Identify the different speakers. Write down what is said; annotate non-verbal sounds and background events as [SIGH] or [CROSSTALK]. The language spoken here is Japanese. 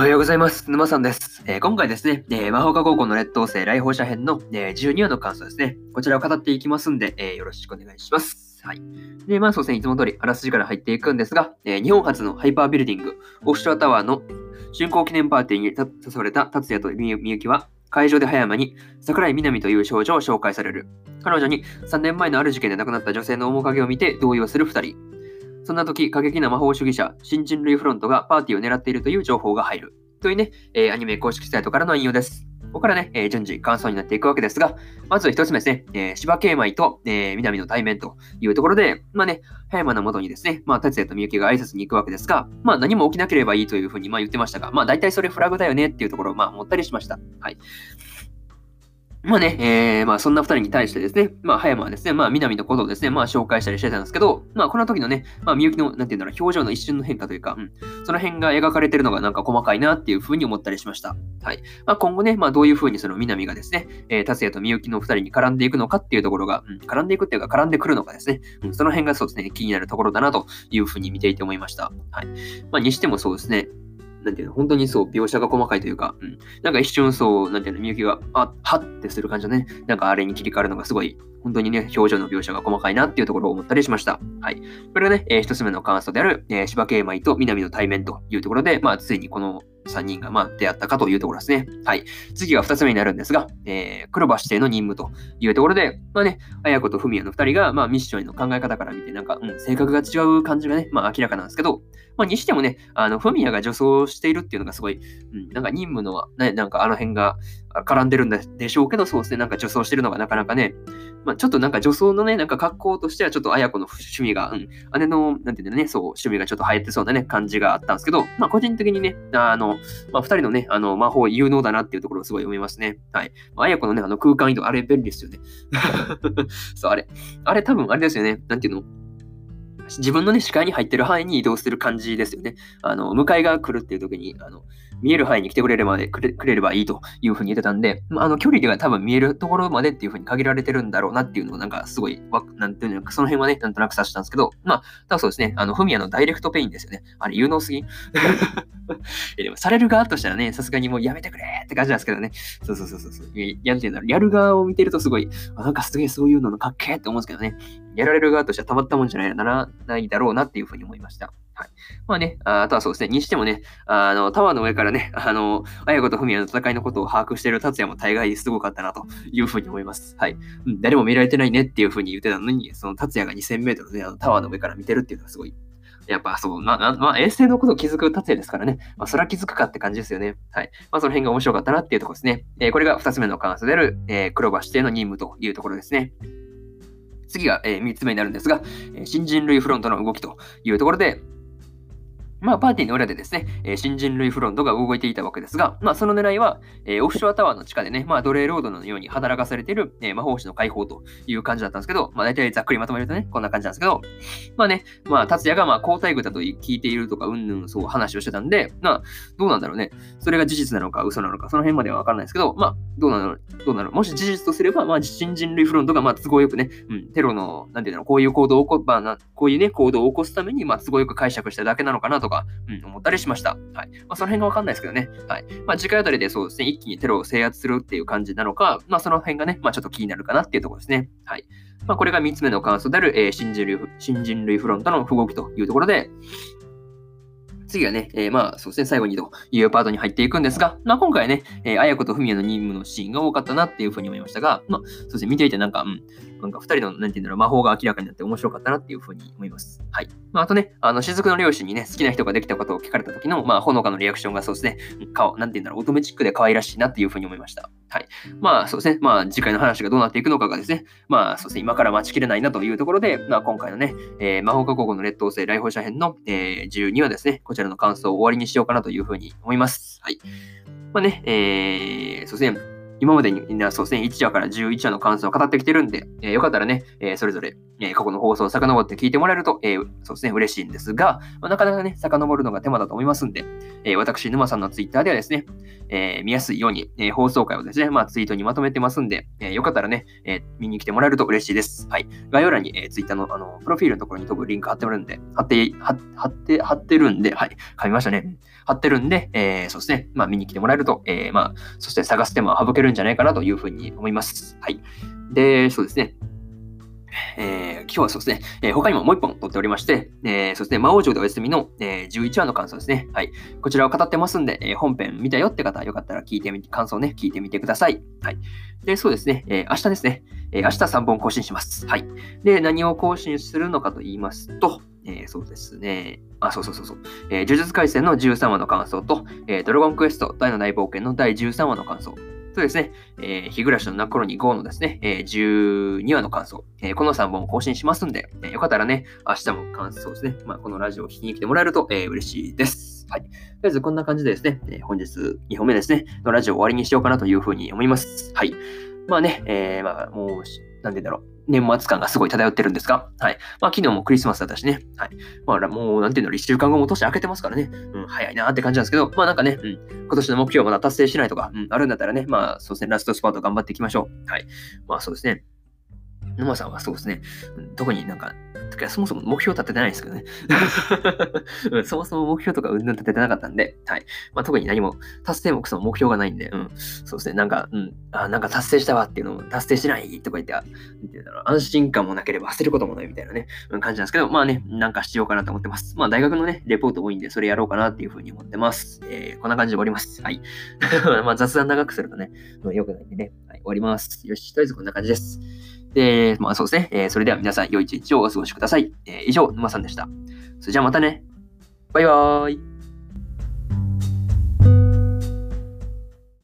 Speaker 1: おはようございます。沼さんです。えー、今回ですね、えー、魔法科高校の劣等生来訪者編の、えー、12話の感想ですね。こちらを語っていきますんで、えー、よろしくお願いします。はい。で、まあそうですね、いつも通りあらすじから入っていくんですが、え、日本初のハイパービルディング、オフショアタワーの竣工記念パーティーに誘われた達也とみゆきは、会場で葉山に桜井みなみという少女を紹介される。彼女に3年前のある事件で亡くなった女性の面影を見て動揺する2人。そんな時、過激な魔法主義者、新人類フロントがパーティーを狙っているという情報が入る。というね、えー、アニメ公式サイトからの引用です。ここからね、えー、順次感想になっていくわけですが、まず一つ目ですね、えー、芝慶舞と、えー、南の対面というところで、まあね、葉山の元にですね、まあ、達也とみゆきが挨拶に行くわけですが、まあ何も起きなければいいというふうにまあ言ってましたが、まあ大体それフラグだよねっていうところをまあ思ったりしました。はい。まあね、えー、まあそんな二人に対してですね、まあ葉山はですね、まあ南のことをですね、まあ紹介したりしてたんですけど、まあこの時のね、まあみゆきの、なんていうんだろう、表情の一瞬の変化というか、うん、その辺が描かれてるのがなんか細かいなっていうふうに思ったりしました。はい。まあ今後ね、まあどういうふうにその南がですね、えー、達也とみゆきの二人に絡んでいくのかっていうところが、うん、絡んでいくっていうか絡んでくるのかですね、うん、その辺がそうですね、気になるところだなというふうに見ていて思いました。はい。まあにしてもそうですね、なんていうの、本当にそう、描写が細かいというか、うん。なんか一瞬そう、なんていうの、みゆきが、あ、はってする感じのね、なんかあれに切り替わるのがすごい、本当にね、表情の描写が細かいなっていうところを思ったりしました。はい。これがね、えー、一つ目の感想である、えー、芝慶舞と南の対面というところで、まあ、ついにこの3人がまあ出会ったかというところですね。はい。次が2つ目になるんですが、えー、黒羽指定の任務というところで、まあね、綾子と文也の2人が、まあ、ミッションへの考え方から見て、なんか、うん、性格が違う感じがね、まあ明らかなんですけど、まあにしてもね、あの、文也が女装しているっていうのがすごい、うん、なんか任務の、ね、なんかあの辺が絡んでるんでしょうけど、そうですね、なんか女装してるのがなかなかね、まあ、ちょっとなんか女装のね、なんか格好としてはちょっと綾子の趣味が、うん、姉の、なんていうんだね、そう、趣味がちょっと流行ってそうなね、感じがあったんですけど、まあ、個人的にね、あの、まあ、二人のね、あの、魔法有能だなっていうところをすごい思いますね。はい。綾子のね、あの空間移動、あれ便利ですよね。[LAUGHS] そう、あれ。あれ多分、あれですよね、なんていうの？自分のね、視界に入ってる範囲に移動する感じですよね。あの、迎えが来るっていう時に、あの、見える範囲に来てくれればくれくれればいいというふうに言ってたんで、まあ、あの、距離では多分見えるところまでっていうふうに限られてるんだろうなっていうのをなんかすごい、わなんていうのか、その辺はね、なんとなく察したんですけど、まあ、ただそうですね、あの、フミヤのダイレクトペインですよね。あれ、有能すぎ [LAUGHS] えでも、される側としたらね、さすがにもうやめてくれって感じなんですけどね。そうそうそうそう。やるていうんだろう。やる側を見てるとすごい、あなんかすげえそういうののかっけーって思うんですけどね。やられる側としてはたまったもんじゃないならないだろうなっていうふうに思いました。はい。まあね、あとはそうですね、にしてもね、あの、タワーの上からね、[LAUGHS] あの、綾子と文也の戦いのことを把握している達也も大概すごかったなというふうに思います。はい。うん、誰も見られてないねっていうふうに言ってたのに、その達也が2000メートルで、あのタワーの上から見てるっていうのがすごいやっぱそう、まあ、まあ、衛星のことを気づく達也ですからね。まあ、それは気づくかって感じですよね。はい。まあ、その辺が面白かったなっていうところですね。えー、これが2つ目の関数である、えー、黒羽指定の任務というところですね。次が、え、3つ目になるんですが、新人類フロントの動きというところで、まあ、パーティーの裏でですね、えー、新人類フロントが動いていたわけですが、まあ、その狙いは、えー、オフショアタワーの地下でね、まあ、奴隷ロードのように働かされている、えー、魔法師の解放という感じだったんですけど、まあ、大体ざっくりまとめるとね、こんな感じなんですけど、まあね、まあ、達也が、まあ、交代具だと聞いているとか、うんぬん、そう話をしてたんで、まあ、どうなんだろうね。それが事実なのか、嘘なのか、その辺まではわからないですけど、まあ、どうなの、どうなの。もし事実とすれば、まあ、新人類フロントが、まあ、都合よくね、うん、テロの、なんていうの、こういう行動を起こ、まあ、こういうね、行動を起こすために、まあ、都合よく解釈しただけなのかなとか、うん、思ったりしました。はい。まあ、その辺がわかんないですけどね。はい。まあ、次回あたりでそうですね、一気にテロを制圧するっていう感じなのか、まあ、その辺がね、まあ、ちょっと気になるかなっていうところですね。はい。まあ、これが3つ目の感想である、えー、新人類、新人類フロントの不動きというところで、次はね、えー、まあ、そうですね、最後にというパートに入っていくんですが、まあ、今回ね、えー、綾子と文也の任務のシーンが多かったなっていうふうに思いましたが、まあ、そうですね、見ていてなんか、うん、なんか二人の、なんていうんだろう、魔法が明らかになって面白かったなっていうふうに思います。はい。まあ、あとね、あの、雫の両親にね、好きな人ができたことを聞かれた時の、まあ、ほのかのリアクションがそうですね、顔、なんていうんだろう、乙女チックで可愛らしいなっていうふうに思いました。はい。まあ、そうですね、まあ、次回の話がどうなっていくのかがですね、まあ、そうですね、今から待ちきれないなというところで、まあ、今回のね、えー、魔法科高校の劣等生来訪者編の、えー、12話ですね、こちらの感想を終わりにしようかなというふうに思います。はい。まあね、えー、そうですね、今までに、そうですね、1話から11話の感想を語ってきてるんで、えー、よかったらね、えー、それぞれ、えー、過去の放送を遡って聞いてもらえると、えー、そうですね、嬉しいんですが、まあ、なかなかね、遡るのが手間だと思いますんで、えー、私、沼さんのツイッターではですね、えー、見やすいように、えー、放送回をですね、まあ、ツイートにまとめてますんで、えー、よかったらね、えー、見に来てもらえると嬉しいです。はい。概要欄に、えー、ツイッターの、あの、プロフィールのところに飛ぶリンク貼ってもらうんで、貼って、貼って、貼ってるんで、はい、噛みましたね。貼ってるんで、えー、そうですね、まあ、見に来てもらえると、えー、まあ、そして探す手間は省けるんじゃないかなというふうに思います。はい。で、そうですね。えー、今日はそうですね、えー、他にももう一本撮っておりまして、えー、そうですね、魔王城でお休みの、え、11話の感想ですね。はい。こちらを語ってますんで、え、本編見たよって方、よかったら聞いてみて、感想ね、聞いてみてください。はい。で、そうですね、え、明日ですね、え、明日3本更新します。はい。で、何を更新するのかと言いますと、え、そうですね。あ、そうそうそうそう。えー、呪術廻戦の13話の感想と、えー、ドラゴンクエスト大の大冒険の第13話の感想。そうですね、えー、日暮らしの泣く頃に5のですね、えー、12話の感想、えー、この3本更新しますんで、えー、よかったらね、明日も感想ですね、まあ、このラジオを聞きに来てもらえると、えー、嬉しいです。はい。とりあえずこんな感じでですね、えー、本日2本目ですね、のラジオを終わりにしようかなというふうに思います。はい。まあね、えー、まあもう、なんでだろう。年末感がすごい漂ってるんですが、はい。まあ、昨日もクリスマスだったしね、はい。まあ、もう、なんていうの、1週間後も年明けてますからね、うん、早いなって感じなんですけど、まあ、なんかね、うん、今年の目標まだ達成しないとか、うん、あるんだったらね、まあ、そうですね、ラストスパート頑張っていきましょう。はい。まあ、そうですね。沼さんはそうですね、特になんか、そもそも目標立ててないんですけどね。そもそも目標とかうんぬん立ててなかったんで、はい。まあ、特に何も達成目その目標がないんで、うん。そうですね、なんか、うん、あ、なんか達成したわっていうのを達成してないとか言って、って安心感もなければ焦ることもないみたいなね、うん感じなんですけど、まあね、なんかしようかなと思ってます。まあ、大学のね、レポート多いんで、それやろうかなっていうふうに思ってます。えー、こんな感じで終わります。はい。[LAUGHS] まあ、雑談長くするとね、良くないんでね、はい、終わります。よし、とりあえずこんな感じです。で、まあそうですね。えー、それでは皆さん、良い一日をお過ごしください。えー、以上、沼さんでした。それじゃあまたね。バイバーイ。